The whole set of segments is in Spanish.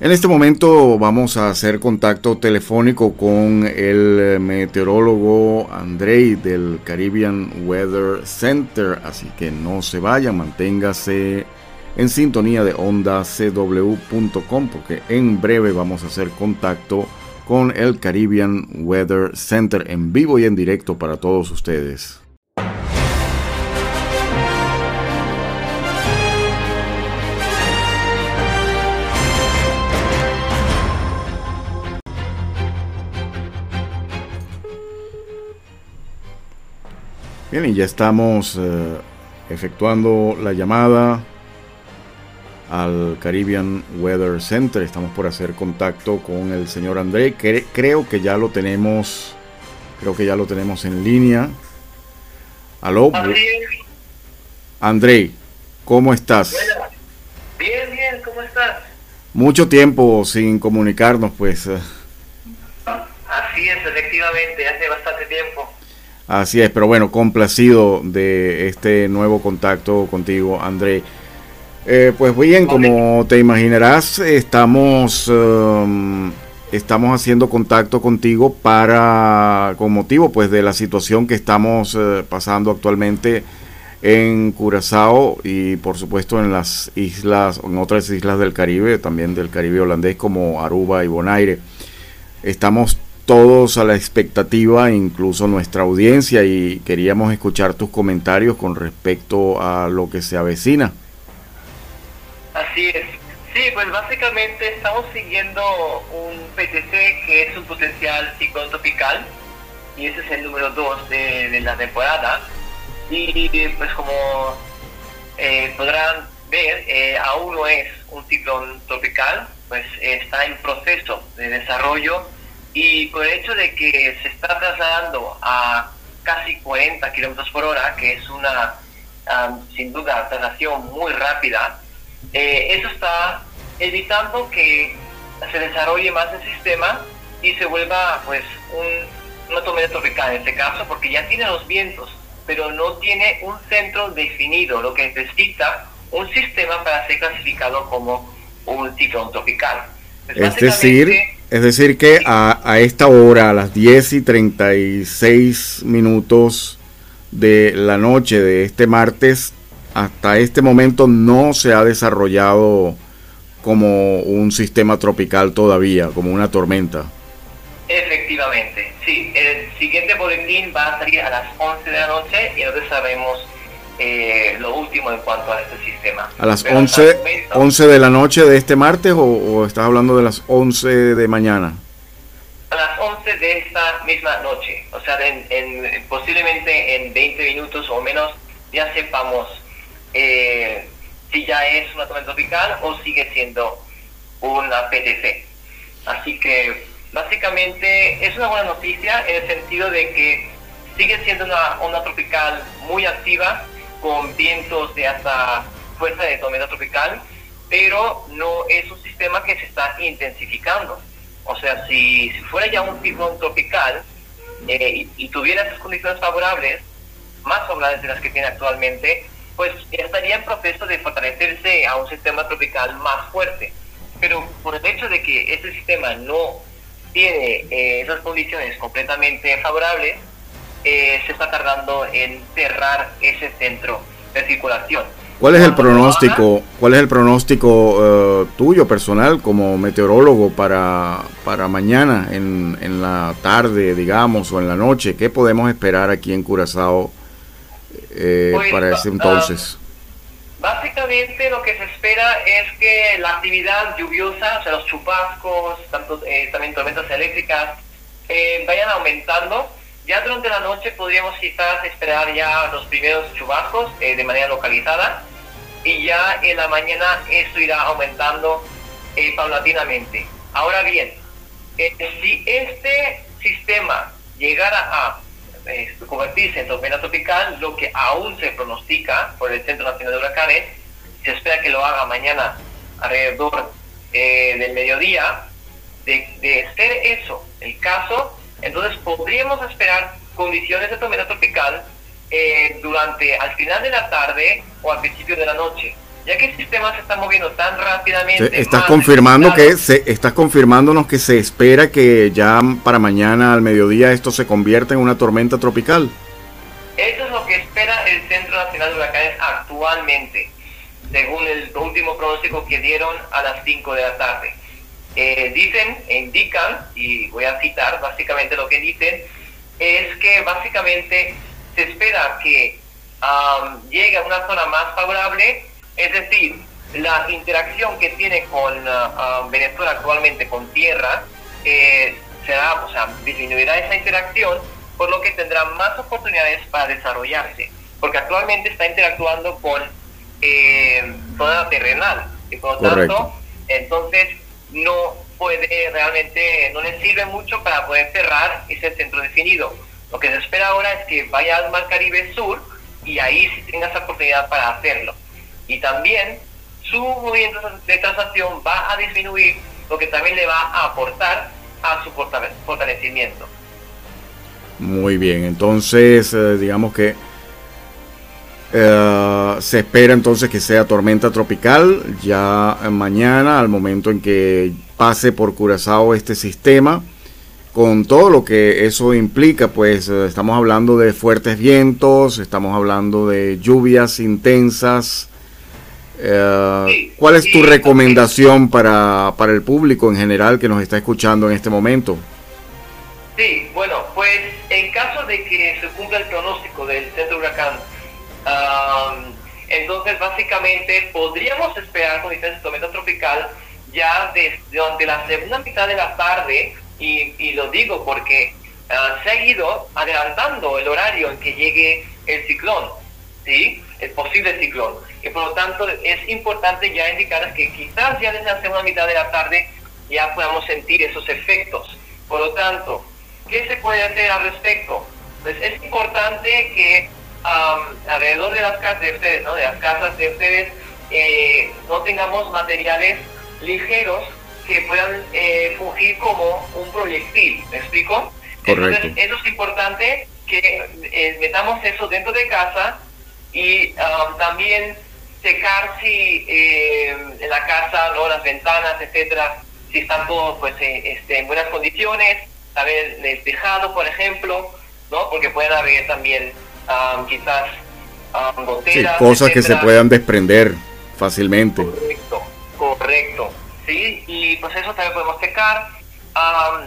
En este momento vamos a hacer contacto telefónico con el meteorólogo Andrei del Caribbean Weather Center, así que no se vayan, manténgase en sintonía de onda cw.com porque en breve vamos a hacer contacto con el Caribbean Weather Center en vivo y en directo para todos ustedes. Bien, y ya estamos eh, efectuando la llamada al Caribbean Weather Center. Estamos por hacer contacto con el señor André. creo que ya lo tenemos. Creo que ya lo tenemos en línea. Aló. André, ¿cómo estás? Bien, bien, ¿cómo estás? Mucho tiempo sin comunicarnos, pues. Así es, efectivamente, hace bastante tiempo. Así es, pero bueno, complacido de este nuevo contacto contigo, André. Eh, pues bien, como te imaginarás, estamos, um, estamos haciendo contacto contigo para, con motivo pues de la situación que estamos eh, pasando actualmente en Curazao y por supuesto en las islas, en otras islas del Caribe, también del Caribe holandés como Aruba y Bonaire. Estamos todos a la expectativa, incluso nuestra audiencia, y queríamos escuchar tus comentarios con respecto a lo que se avecina. Así es. Sí, pues básicamente estamos siguiendo un PTC que es un potencial ciclón tropical, y ese es el número 2 de, la temporada. Y pues como eh, podrán ver, eh, aún no es un ciclón tropical, pues está en proceso de desarrollo y por el hecho de que se está trasladando a casi 40 kilómetros por hora, que es una, sin duda, traslación muy rápida, eh, eso está evitando que se desarrolle más el sistema y se vuelva pues un, una tormenta tropical en este caso, porque ya tiene los vientos, pero no tiene un centro definido, lo que necesita un sistema para ser clasificado como un ciclón tropical. Pues, es decir, es decir, que a, esta hora, a las 10 y 36 minutos de la noche de este martes, hasta este momento no se ha desarrollado como un sistema tropical todavía, como una tormenta. Efectivamente, sí. El siguiente boletín va a salir a las 11 de la noche y ahora sabemos eh, lo último en cuanto a este sistema. ¿A las 11, 11 de la noche de este martes o, estás hablando de las 11 de mañana? A las 11 de esta misma noche. O sea, en, posiblemente en 20 minutos o menos ya sepamos eh, si ya es una tormenta tropical o sigue siendo una PTC. Así que básicamente es una buena noticia en el sentido de que sigue siendo una onda tropical muy activa con vientos de hasta fuerza de tormenta tropical, pero no es un sistema que se está intensificando. O sea, si, fuera ya un ciclón tropical eh, y, tuviera esas condiciones favorables, más favorables de las que tiene actualmente, pues estaría en proceso de fortalecerse a un sistema tropical más fuerte. Pero por el hecho de que este sistema no tiene eh, esas condiciones completamente favorables, eh, se está tardando en cerrar ese centro de circulación. ¿Cuál es el pronóstico? ¿Cuál es el pronóstico eh, tuyo personal como meteorólogo para, para mañana en, en, la tarde, digamos, o en la noche? ¿Qué podemos esperar aquí en Curazao eh, pues, para ese entonces? básicamente lo que se espera es que la actividad lluviosa, o sea, los chubascos, tanto, también tormentas eléctricas, vayan aumentando ya durante la noche podríamos quizás esperar ya los primeros chubascos eh, de manera localizada y ya en la mañana esto irá aumentando eh, paulatinamente. Ahora bien, eh, si este sistema llegara a convertirse en tormenta tropical, lo que aún se pronostica por el Centro Nacional de Huracanes, se espera que lo haga mañana alrededor del mediodía, de, de ser eso el caso, entonces podríamos esperar condiciones de tormenta tropical eh, durante al final de la tarde o al principio de la noche, ya que el sistema se está moviendo tan rápidamente. Estás confirmando que se, estás confirmándonos que se espera que ya para mañana al mediodía esto se convierta en una tormenta tropical. Eso es lo que espera el Centro Nacional de Huracanes actualmente, según el último pronóstico que dieron a las 5 de la tarde. Eh, dicen e indican, y voy a citar básicamente lo que dicen, es que básicamente se espera que llegue a una zona más favorable, es decir, la interacción que tiene con ah, ah, Venezuela actualmente con tierra eh, será, o sea, disminuirá esa interacción, por lo que tendrá más oportunidades para desarrollarse, porque actualmente está interactuando con eh, zona terrenal y por lo tanto, entonces no puede realmente, no le sirve mucho para poder cerrar ese centro definido. Lo que se espera ahora es que vaya al Mar Caribe Sur y ahí tenga esa oportunidad para hacerlo. Y también su movimiento de transacción va a disminuir, lo que también le va a aportar a su fortalecimiento. Muy bien, entonces eh, digamos que eh, se espera entonces que sea tormenta tropical ya mañana, al momento en que pase por Curazao este sistema con todo lo que eso implica, pues eh, estamos hablando de fuertes vientos, estamos hablando de lluvias intensas. Eh, ¿Cuál es tu recomendación para, para el público en general que nos está escuchando en este momento? Sí, bueno, pues en caso de que se cumpla el pronóstico del centro huracán, entonces básicamente podríamos esperar condiciones de tormenta tropical ya desde durante la segunda mitad de la tarde y, lo digo porque uh, se ha ido adelantando el horario en que llegue el ciclón, ¿sí? El posible ciclón. Y por lo tanto es importante ya indicar que quizás ya desde la segunda mitad de la tarde ya podamos sentir esos efectos. Por lo tanto, ¿qué se puede hacer al respecto? Pues es importante que alrededor de las casas de ustedes, ¿no? De las casas de ustedes, eh, no tengamos materiales ligeros que puedan eh, fungir como un proyectil, ¿me explico? Entonces, eso es importante que eh, metamos eso dentro de casa y um, también secar si eh, en la casa, ¿no? las ventanas, etcétera, si están todos pues, este, en buenas condiciones, también el tejado, por ejemplo, ¿no? porque pueden haber también um, quizás um, goteras. Sí, cosas que se puedan desprender fácilmente. Correcto, correcto. ¿sí? Y pues eso también podemos checar.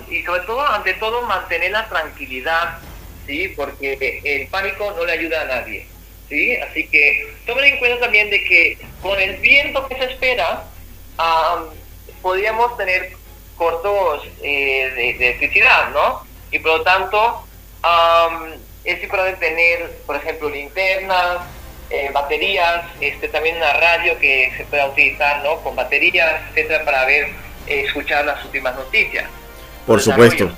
y sobre todo, ante todo, mantener la tranquilidad, ¿sí? Porque el pánico no le ayuda a nadie, ¿sí? Así que tomen en cuenta también de que con el viento que se espera, podríamos tener cortos eh, de, electricidad, ¿no? Y por lo tanto, es importante tener, por ejemplo, linternas, eh, baterías, este, también una radio que se pueda utilizar ¿no? con baterías, etcétera, para ver, eh, escuchar las últimas noticias. Por supuesto.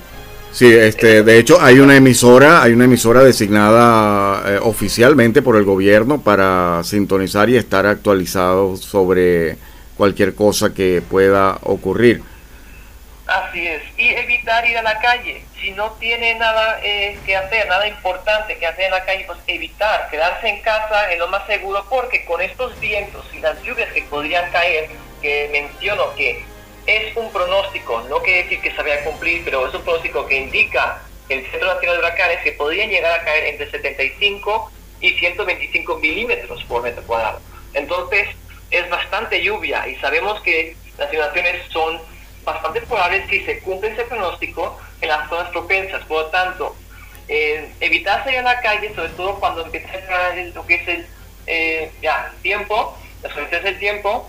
Sí, este, de hecho hay una emisora, hay una emisora designada eh, oficialmente por el gobierno para sintonizar y estar actualizado sobre cualquier cosa que pueda ocurrir. Así es, y evitar ir a la calle. Si no tiene nada eh, que hacer, nada importante que hacer en la calle, pues evitar, quedarse en casa es lo más seguro, porque con estos vientos y las lluvias que podrían caer, que menciono que es un pronóstico, no quiere decir que se vaya a cumplir, pero es un pronóstico que indica el Centro Nacional de Huracanes que podrían llegar a caer entre 75 y 125 milímetros por metro cuadrado. Entonces, es bastante lluvia y sabemos que las inundaciones son bastante probable si se cumple ese pronóstico en las zonas propensas. Por lo tanto, eh, evitar salir a la calle, sobre todo cuando empiece a lo que es el eh, ya, tiempo, las condiciones del tiempo,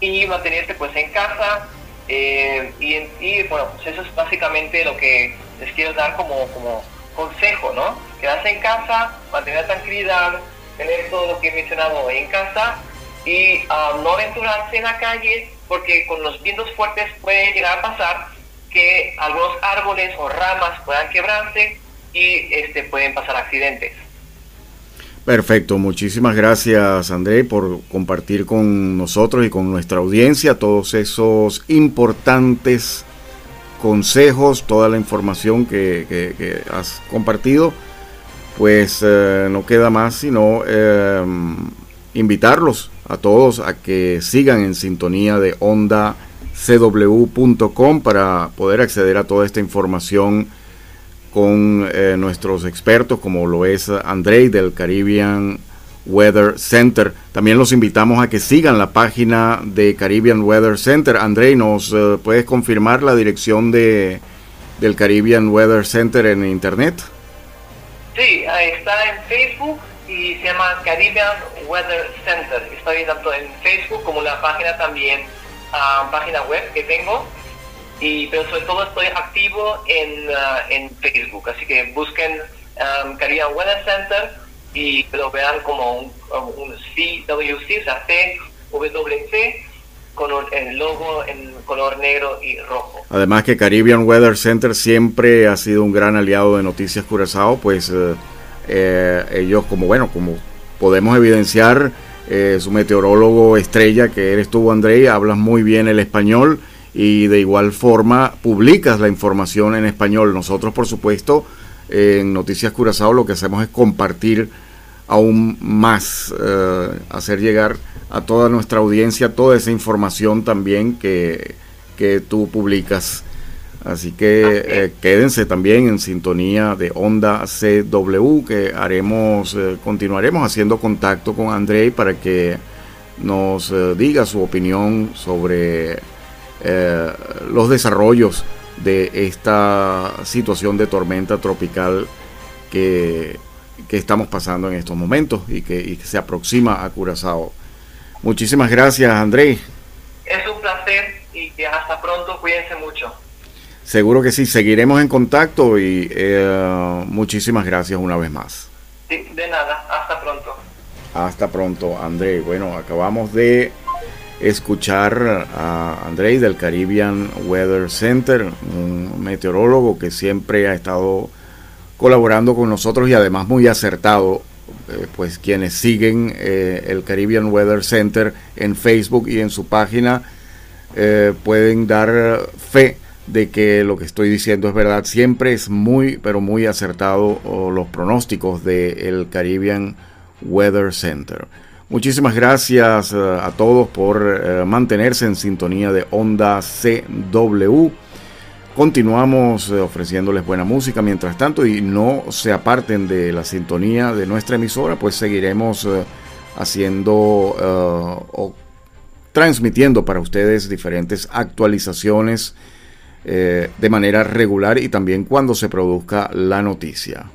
y mantenerse pues en casa. Eh, y, y, bueno, pues eso es básicamente lo que les quiero dar como, como consejo, ¿no? Quedarse en casa, mantener la tranquilidad, tener todo lo que he mencionado en casa y ah, no aventurarse en la calle porque con los vientos fuertes puede llegar a pasar que algunos árboles o ramas puedan quebrarse y este, pueden pasar accidentes. Perfecto, muchísimas gracias André por compartir con nosotros y con nuestra audiencia todos esos importantes consejos, toda la información que, has compartido. Pues eh, no queda más sino eh, invitarlos a todos a que sigan en sintonía de onda cw.com para poder acceder a toda esta información con eh, nuestros expertos como lo es Andrei del Caribbean Weather Center. También los invitamos a que sigan la página de Caribbean Weather Center. Andrei, ¿nos eh, puedes confirmar la dirección de, del Caribbean Weather Center en internet? Sí, está en Facebook y se llama Caribbean Weather Center. Bien tanto en Facebook como la página también, uh, página web que tengo. Y, pero sobre todo estoy activo en, ah, en Facebook, así que busquen um, Caribbean Weather Center y lo vean como un, un CWC, o sea, CWC, con el logo en color negro y rojo. Además que Caribbean Weather Center siempre ha sido un gran aliado de Noticias Curazao, pues eh, eh, ellos como bueno, como podemos evidenciar, eh, su meteorólogo estrella que eres tú, André, hablas muy bien el español y de igual forma publicas la información en español. Nosotros, por supuesto, en Noticias Curazao lo que hacemos es compartir aún más, hacer llegar a toda nuestra audiencia toda esa información también que, que tú publicas. Así que eh, quédense también en sintonía de Onda CW, que haremos, eh, continuaremos haciendo contacto con Andrei para que nos eh, diga su opinión sobre los desarrollos de esta situación de tormenta tropical que, que estamos pasando en estos momentos y que, y que se aproxima a Curazao. Muchísimas gracias, Andrei. Es un placer y hasta pronto, cuídense mucho. Seguro que sí, seguiremos en contacto y eh, muchísimas gracias una vez más. Sí, de nada, hasta pronto. Hasta pronto, André. Bueno, acabamos de escuchar a André del Caribbean Weather Center, un meteorólogo que siempre ha estado colaborando con nosotros y además muy acertado. Eh, pues quienes siguen eh, el Caribbean Weather Center en Facebook y en su página pueden dar fe de que lo que estoy diciendo es verdad. Siempre es muy, pero muy acertado los pronósticos del Caribbean Weather Center. Muchísimas gracias eh, a todos por eh, mantenerse en sintonía de Onda CW. Continuamos eh, ofreciéndoles buena música mientras tanto y no se aparten de la sintonía de nuestra emisora, pues seguiremos haciendo o transmitiendo para ustedes diferentes actualizaciones eh, de manera regular y también cuando se produzca la noticia.